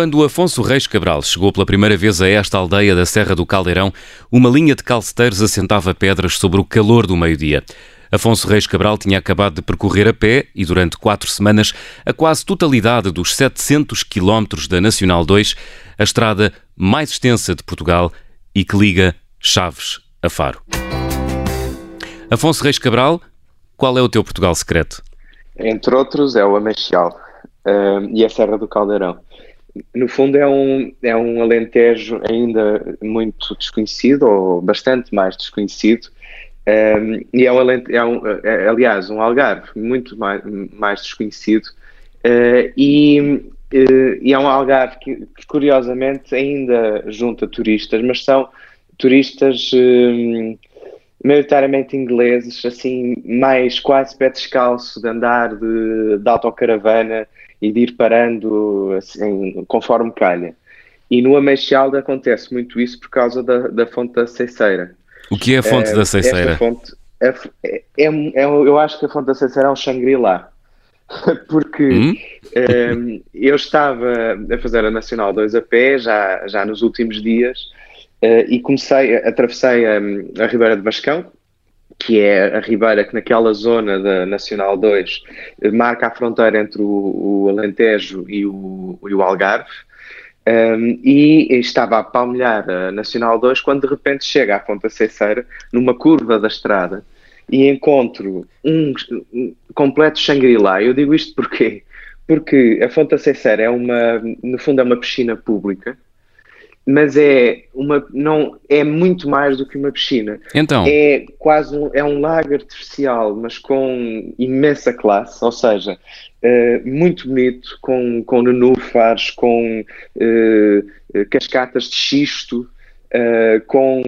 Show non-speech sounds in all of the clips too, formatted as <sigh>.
Quando Afonso Reis Cabral chegou pela primeira vez a esta aldeia da Serra do Caldeirão, uma linha de calceteiros assentava pedras sobre o calor do meio-dia. Afonso Reis Cabral tinha acabado de percorrer a pé e, durante quatro semanas, a quase totalidade dos 700 quilómetros da Nacional 2, a estrada mais extensa de Portugal e que liga Chaves a Faro. Afonso Reis Cabral, qual é o teu Portugal secreto? Entre outros, é o Amachial uh, e a Serra do Caldeirão no fundo é um, é um alentejo ainda muito desconhecido, ou bastante mais desconhecido, um, e é, um, é, um, é, aliás, um algarve muito mais, mais desconhecido, uh, e, uh, e, é um algarve que, que, curiosamente ainda junta turistas, mas são turistas um, maioritariamente ingleses, assim, mais quase pé descalço de andar de, de autocaravana, e de ir parando assim, conforme calha. E no Ameixalde acontece muito isso por causa da, da fonte da Ceiceira. O que é a fonte uh, da Ceiceira? Fonte, é, é, é, eu acho que a fonte da Ceiceira é um Shangri-La. <laughs> Porque hum? um, eu estava a fazer a Nacional 2 a pé já, já nos últimos dias uh, e comecei, atravessei a, a Ribeira de Vascão, que é a Ribeira, que naquela zona da Nacional 2 marca a fronteira entre o, o Alentejo e o, e o Algarve. Um, e estava a palmilhar a Nacional 2 quando de repente chega à Fonte Ceiceira, numa curva da estrada, e encontro um, um completo Shangri-La. Eu digo isto porquê? Porque a Fonte Ceiceira é uma, no fundo, é uma piscina pública, mas é uma não é muito mais do que uma piscina. Então é quase um, é um lago artificial, mas com imensa classe, ou seja, uh, muito bonito, com com nenúfares, com uh, cascatas de xisto. Uh, com,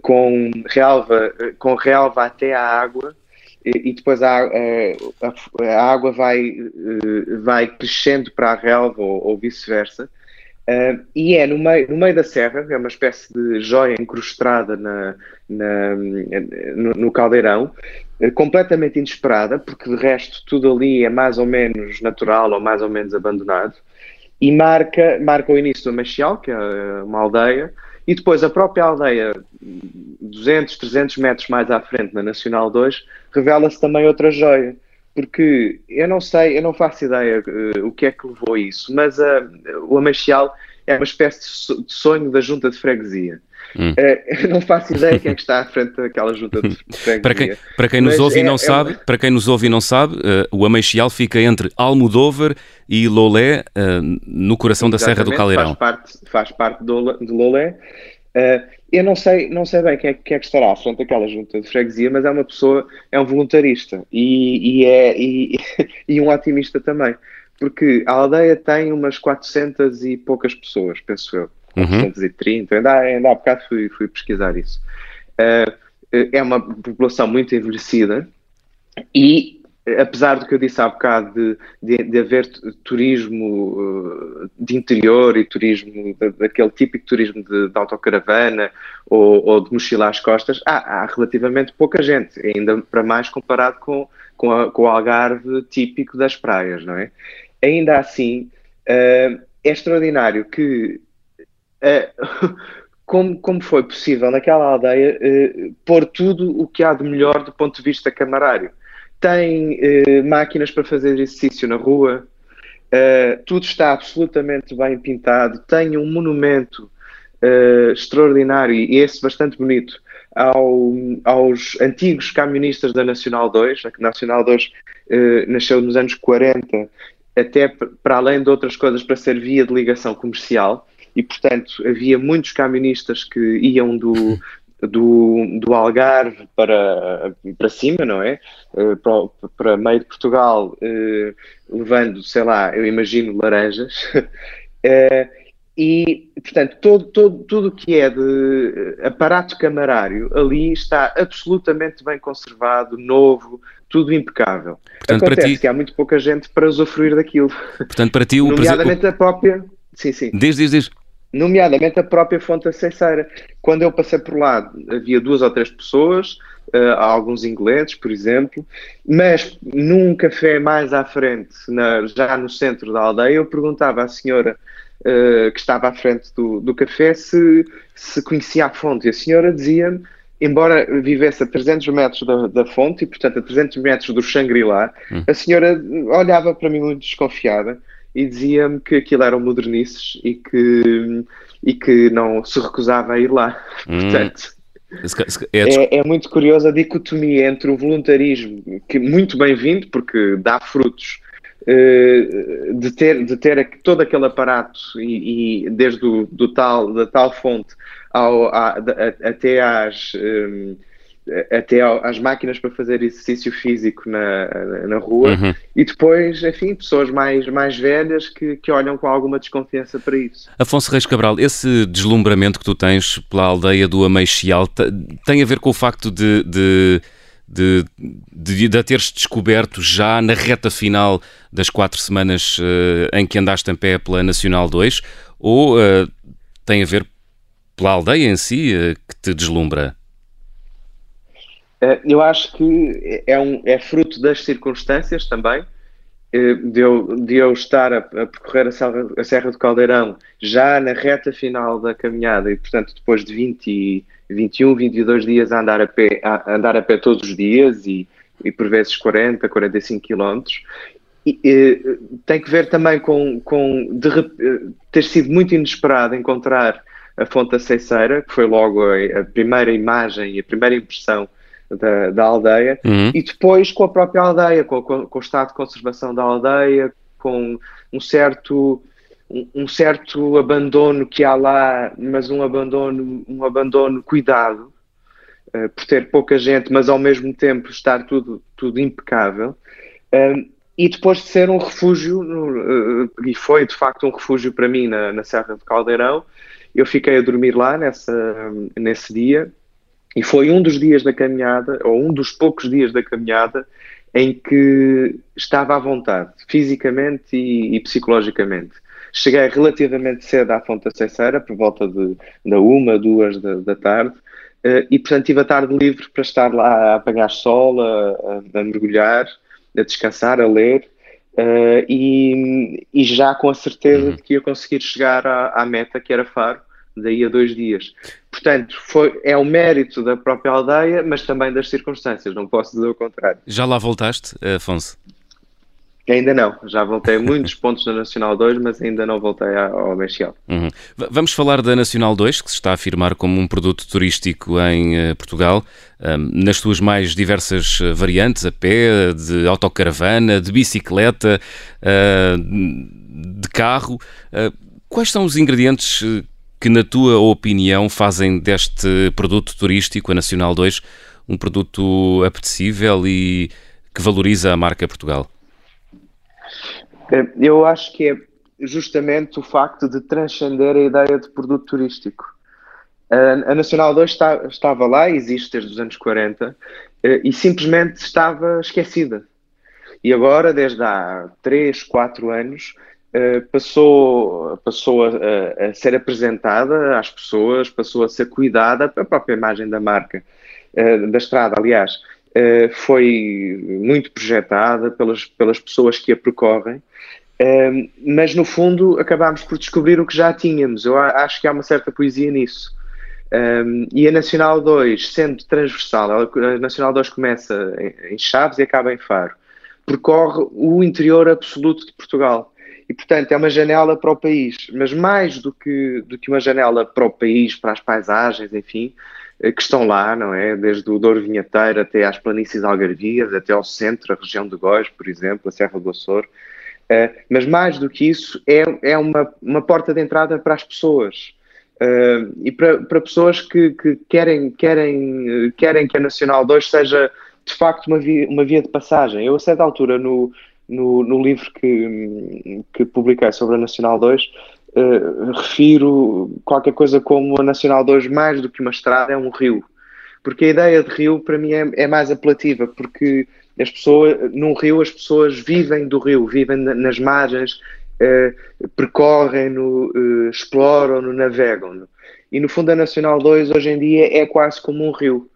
com relva com relva até à água e, depois a, a, a, água vai, vai crescendo para a relva ou, ou vice-versa Uh, e é no meio, no meio da serra, é uma espécie de joia incrustada na, na no, no, caldeirão, uh, completamente inesperada, porque de resto tudo ali é mais ou menos natural ou mais ou menos abandonado, e marca, marca o início do Machial, que é uma aldeia, e depois a própria aldeia, 200, 300 metros mais à frente, na Nacional 2, revela-se também outra joia porque eu não sei, eu não faço ideia uh, o que é que levou a isso, mas uh, o Amachial é uma espécie de sonho da junta de freguesia. Hum. Uh, não faço ideia quem é que está à frente daquela junta de <laughs> freguesia. para, quem, para quem nos ouve é, e não é sabe, uma... para quem nos ouve e não sabe, o Amachial fica entre Almodóvar e Lolé, no coração da Serra do Caldeirão. Faz parte, faz parte do, de Lolé. Eu não sei, não sei bem quem é, quem é, que estará à frente daquela junta de freguesia, mas é uma pessoa, é um voluntarista e, e é, e, <laughs> e, um otimista também. Porque a aldeia tem umas 400 e poucas pessoas, penso eu. 430, uhum. ainda, ainda há bocado fui, fui pesquisar isso. Uh, é uma população muito envelhecida e apesar do que eu disse há bocado de, de, de haver turismo uh, de interior e turismo, daquele típico turismo de, de autocaravana ou, ou, de mochila às costas, há, há, relativamente pouca gente, ainda para mais comparado com, com, a, com, o Algarve típico das praias, não é? Ainda assim, uh, é extraordinário que uh, <laughs> como, como foi possível naquela aldeia pôr tudo o que há de melhor do ponto de vista camarário tem eh, máquinas para fazer exercício na rua, uh, tudo está absolutamente bem pintado, tem um monumento uh, extraordinário e esse bastante bonito ao, aos antigos camionistas da Nacional 2. A Nacional 2 nasceu nos anos 40, até para além de outras coisas, para ser via de ligação comercial e, portanto, havia muitos camionistas que iam do, <laughs> do, do Algarve para, para cima, não é? Uh, para, para meio de Portugal, uh, levando, sei lá, eu imagino laranjas. uh, <laughs> e, portanto, todo, todo, tudo o que é de aparato camarário ali está absolutamente bem conservado, novo, tudo impecável. Portanto, Acontece ti... que há muito pouca gente para usufruir daquilo. Portanto, para ti o Nomeadamente o... a própria... Sim, sim. Diz, diz, diz nomeadamente a própria fonte acesseira. Quando eu passei por lá, havia duas ou três pessoas, uh, alguns ingleses, por exemplo, mas num café mais à frente, na, já no centro da aldeia, eu perguntava à senhora uh, que estava à frente do, do café se, se conhecia a fonte, e a senhora dizia-me embora vivesse a 300 metros da, da, fonte e, portanto, a 300 metros do Shangri-La, hum. a senhora olhava para mim muito desconfiada e dizia-me que aquilo eram modernices e que, e que não se recusava a ir lá. <laughs> Hum. Portanto, é, é, é, muito curiosa a dicotomia entre o voluntarismo, que muito bem-vindo, porque dá frutos, eh, de ter, de ter todo aquele aparato e, e desde o, do tal, da tal fonte ao, a, a, até às um, até às máquinas para fazer exercício físico na, na rua uhum. e depois, enfim, pessoas mais, mais velhas que, que olham com alguma desconfiança para isso. Afonso Reis Cabral, esse deslumbramento que tu tens pela aldeia do Ameixial tem a ver com o facto de, de de, de, de a teres descoberto já na reta final das quatro semanas uh, em que andaste em pé pela Nacional 2 ou uh, tem a ver pela aldeia em si uh, que te deslumbra? Eu acho que é, um, é fruto das circunstâncias também de eu, de eu estar a, a percorrer a Serra, a Serra do Caldeirão já na reta final da caminhada e portanto depois de 20 21, 22 dias a andar a pé, a andar a pé todos os dias e, e por vezes 40, 45 quilómetros. E, e, tem que ver também com, com de, ter sido muito inesperado encontrar a Fonte da Ceiceira, que foi logo a, a primeira imagem e a primeira impressão da, da aldeia, uhum. e depois com a própria aldeia, com, com, com, o estado de conservação da aldeia, com um certo um certo abandono que há lá, mas um abandono, um abandono cuidado, uh, por ter pouca gente, mas ao mesmo tempo estar tudo, tudo impecável. Uh, e depois de ser um refúgio, uh, e foi de facto um refúgio para mim na, na Serra de Caldeirão, eu fiquei a dormir lá nessa, nesse dia, e foi um dos dias da caminhada, ou um dos poucos dias da caminhada, em que estava à vontade, fisicamente e, e psicologicamente. Cheguei relativamente cedo à Fonte da Ceiceira, por volta de, da uma, duas da, da tarde, uh, e portanto tive a tarde livre para estar lá a apanhar sol, a, a, a mergulhar, a descansar, a ler, uh, e, e, já com a certeza uhum. de que ia conseguir chegar à, à meta, que era Faro, daí a dois dias. Portanto, foi, é o mérito da própria aldeia, mas também das circunstâncias, não posso dizer o contrário. Já lá voltaste, Afonso? Ainda não, já voltei a muitos <laughs> pontos da Nacional 2, mas ainda não voltei ao Mexiel. Uhum. Vamos falar da Nacional 2, que se está a afirmar como um produto turístico em uh, Portugal, um, nas suas mais diversas eh, variantes, a pé, de autocaravana, de bicicleta, uh, de carro. Uh, quais são os ingredientes que, na tua opinião, fazem deste produto turístico, a Nacional 2, um produto apetecível e que valoriza a marca Portugal? É, eu acho que é justamente o facto de transcender a ideia de produto turístico. A Nacional 2 está, estava lá, existe desde os anos 40, eh, e simplesmente estava esquecida. E agora, desde há 3, 4 anos, eh, passou, passou a, a, ser apresentada às pessoas, passou a ser cuidada, a própria imagem da marca, eh, da estrada, aliás, uh, foi muito projetada pelas, pelas pessoas que a percorrem, mas no fundo acabámos por descobrir o que já tínhamos. Eu acho que há uma certa poesia nisso. Eh, e a Nacional 2, sendo transversal, a Nacional 2 começa em Chaves e acaba em Faro, percorre o interior absoluto de Portugal. E, portanto, é uma janela para o país. Mas mais do que, do que uma janela para o país, para as paisagens, enfim, eh, que estão lá, não é? Desde o Douro Vinheteiro até às planícies algarvias, até ao centro, a região de Góis, por exemplo, a Serra do Açor. Uh, mas mais do que isso, é, é uma, uma porta de entrada para as pessoas. Uh, e para, para pessoas que, que, querem, querem, querem que a Nacional 2 seja de facto uma via, uma via de passagem. Eu, a certa altura, no, no, no livro que, que publiquei sobre a Nacional 2, uh, refiro qualquer coisa como a Nacional 2 mais do que uma estrada é um rio. Porque a ideia de rio para mim é, é mais apelativa, porque as pessoas, num rio as pessoas vivem do rio, vivem nas margens, uh, percorrem-no, uh, exploram-no, navegam-no. E no fundo a Nacional 2 hoje em dia é quase como um rio.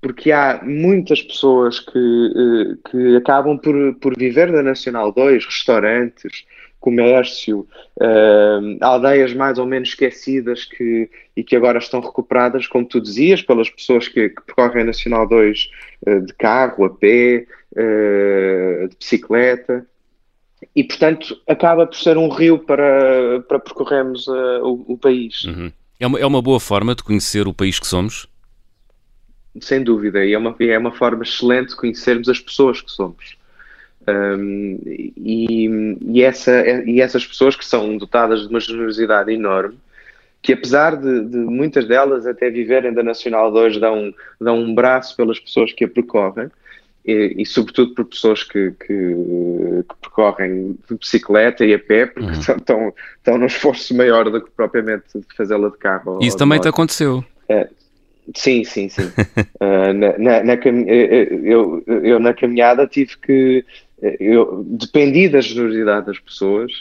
Porque há muitas pessoas que, uh, que acabam por, por viver da Nacional 2, restaurantes, comércio, uh, aldeias mais ou menos esquecidas que, e que agora estão recuperadas, como tu dizias, pelas pessoas que, que percorrem a Nacional 2 uh, de carro, a pé, uh, de bicicleta. E, portanto, acaba por ser um rio para, para percorrermos o, o, país. Uhum. É, uma, é uma boa forma de conhecer o país que somos? Sem dúvida, e é uma, é uma forma excelente de conhecermos as pessoas que somos. Um, e, e, essa, e essas pessoas que são dotadas de uma generosidade enorme, que apesar de, de muitas delas até viverem da Nacional 2, dão, dão um braço pelas pessoas que a percorrem, e, e sobretudo por pessoas que, que, que, percorrem de bicicleta e a pé, porque uhum. <laughs> estão, estão num esforço maior do que propriamente fazê-la de carro. Isso também te aconteceu? É, sim, sim, sim. uh, <laughs> na, na, na, eu, eu na caminhada tive que eu dependi da generosidade das pessoas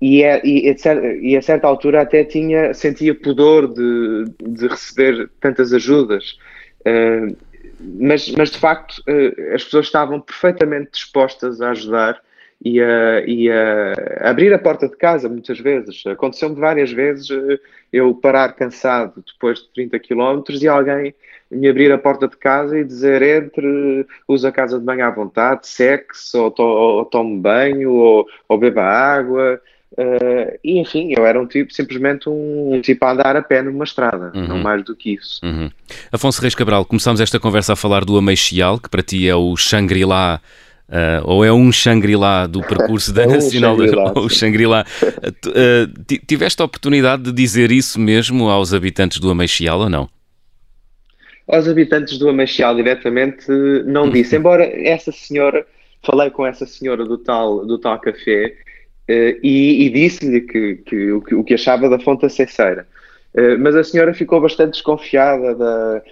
e, é, e, e, a certa altura até tinha, sentia pudor de, de receber tantas ajudas. Uh, mas, mas de facto uh, as pessoas estavam perfeitamente dispostas a ajudar e a, e a abrir a porta de casa muitas vezes. Aconteceu-me várias vezes uh, eu parar cansado depois de 30 km e alguém me abrir a porta de casa e dizer entre, usa a casa de banho à vontade, seque-se, ou, to, ou, tome banho, ou, ou beba água. Uh, e enfim, eu era um tipo, simplesmente um, um, tipo a andar a pé numa estrada, uhum. não mais do que isso. Uhum. Afonso Reis Cabral, começamos esta conversa a falar do Ameixial, que para ti é o Shangri-La Uh, ou é um Shangri-La do percurso da é Nacional ou Shangri-La. Uh, tiveste a oportunidade de dizer isso mesmo aos habitantes do Ameixial ou não? aos habitantes do Ameixial diretamente não uhum. disse, embora essa senhora, falei com essa senhora do tal, do tal café uh, e, e disse-lhe que, que, o, que, o que achava da fonte acesseira. Uh, mas a senhora ficou bastante desconfiada da,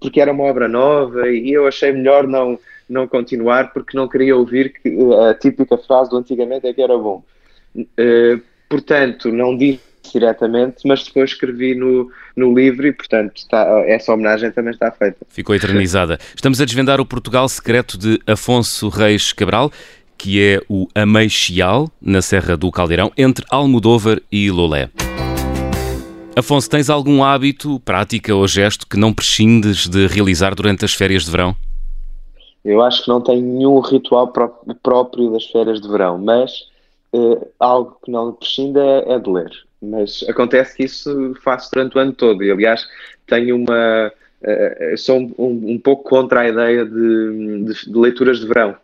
porque era uma obra nova e eu achei melhor não, não continuar porque não queria ouvir que, a típica frase do antigamente é que era bom. portanto, não disse diretamente, mas depois escrevi no, no livro e, portanto, está, essa homenagem também está feita. Ficou eternizada. Estamos a desvendar o Portugal secreto de Afonso Reis Cabral, que é o Ameixial, na Serra do Caldeirão, entre Almodóvar e Lolé. Afonso, tens algum hábito, prática ou gesto que não prescindes de realizar durante as férias de verão? Eu acho que não tenho nenhum ritual próprio das férias de verão, mas uh, algo que não prescinde é, é de ler. Mas acontece que isso faço durante o ano todo. E, aliás, tenho uma. Uh, sou um, um, pouco contra a ideia de, de, de leituras de verão.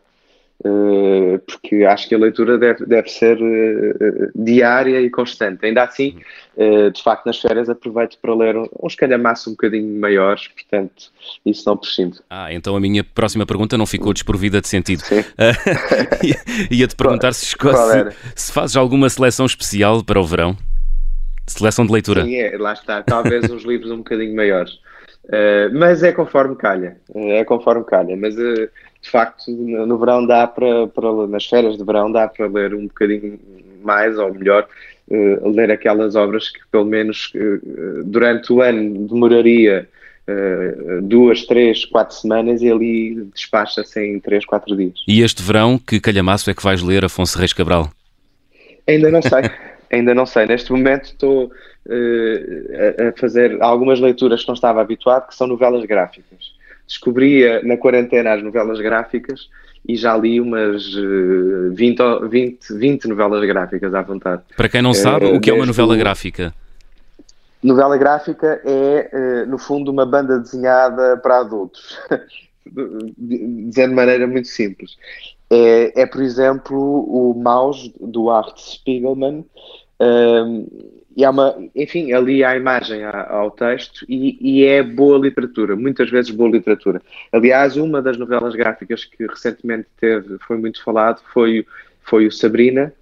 Uh, porque acho que a leitura deve, deve ser uh, diária e constante. Ainda assim, uh, de facto, nas férias aproveito para ler uns calhamaços um bocadinho maiores, portanto, isso não prescindo. Ah, então a minha próxima pergunta não ficou desprovida de sentido. <laughs> Ia-te perguntar se, se, se fazes alguma seleção especial para o verão? Seleção de leitura. Sim, é, lá está. Talvez uns livros um bocadinho maiores. Uh, mas é conforme calha. É conforme calha. Mas uh, de facto, no, verão dá para, para, nas férias de verão dá para ler um bocadinho mais ou melhor, uh, ler aquelas obras que pelo menos durante o ano demoraria duas, três, quatro semanas e ali despacha-se em três, quatro dias. E este verão, que calhamaço é que vais ler, Afonso Reis Cabral? Ainda não sei. Ainda não sei. Neste momento estou uh, a fazer algumas leituras que não estava habituado, que são novelas gráficas. Descobri na quarentena as novelas gráficas e já li umas uh, 20, 20, 20 novelas gráficas à vontade. Para quem não sabe, uh, o que é uma novela gráfica? Novela gráfica é, uh, no fundo, uma banda desenhada para adultos. <laughs> Dizendo de maneira muito simples. É, é, por exemplo, o Maus, do Art Spiegelman, um, e há uma, enfim, ali há imagem ao texto e, e, é boa literatura, muitas vezes boa literatura. Aliás, uma das novelas gráficas que recentemente teve, foi muito falado, foi, foi o Sabrina,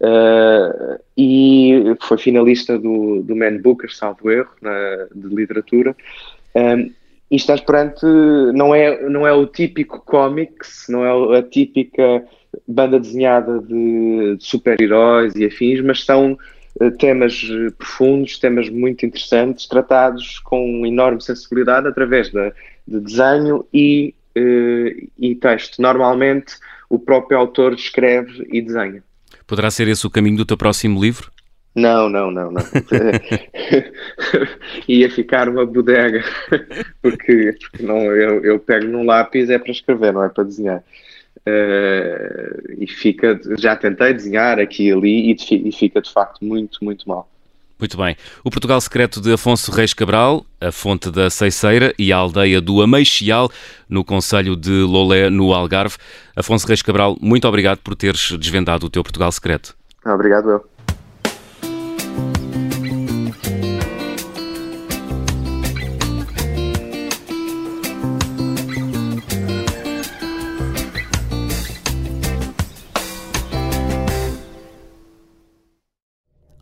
uh, e foi finalista do, do Man Booker, salvo erro, na, de literatura. Um, e estás perante, não é, não é o típico comics, não é a típica banda desenhada de, de super-heróis e afins, mas são temas profundos, temas muito interessantes, tratados com enorme sensibilidade através da, de desenho e, e texto. Normalmente o próprio autor escreve e desenha. Poderá ser esse o caminho do teu próximo livro? Não, não, não, não. <laughs> Ia ficar uma bodega, <laughs> porque, porque não, eu, eu pego num lápis é para escrever, não é para desenhar. Uh, e fica, já tentei desenhar aqui e ali e, e fica de facto muito, muito mal. Muito bem. O Portugal Secreto de Afonso Reis Cabral, a fonte da Ceiceira e a aldeia do Ameixial, no Conselho de Lolé, no Algarve. Afonso Reis Cabral, muito obrigado por teres desvendado o teu Portugal Secreto. Obrigado, eu.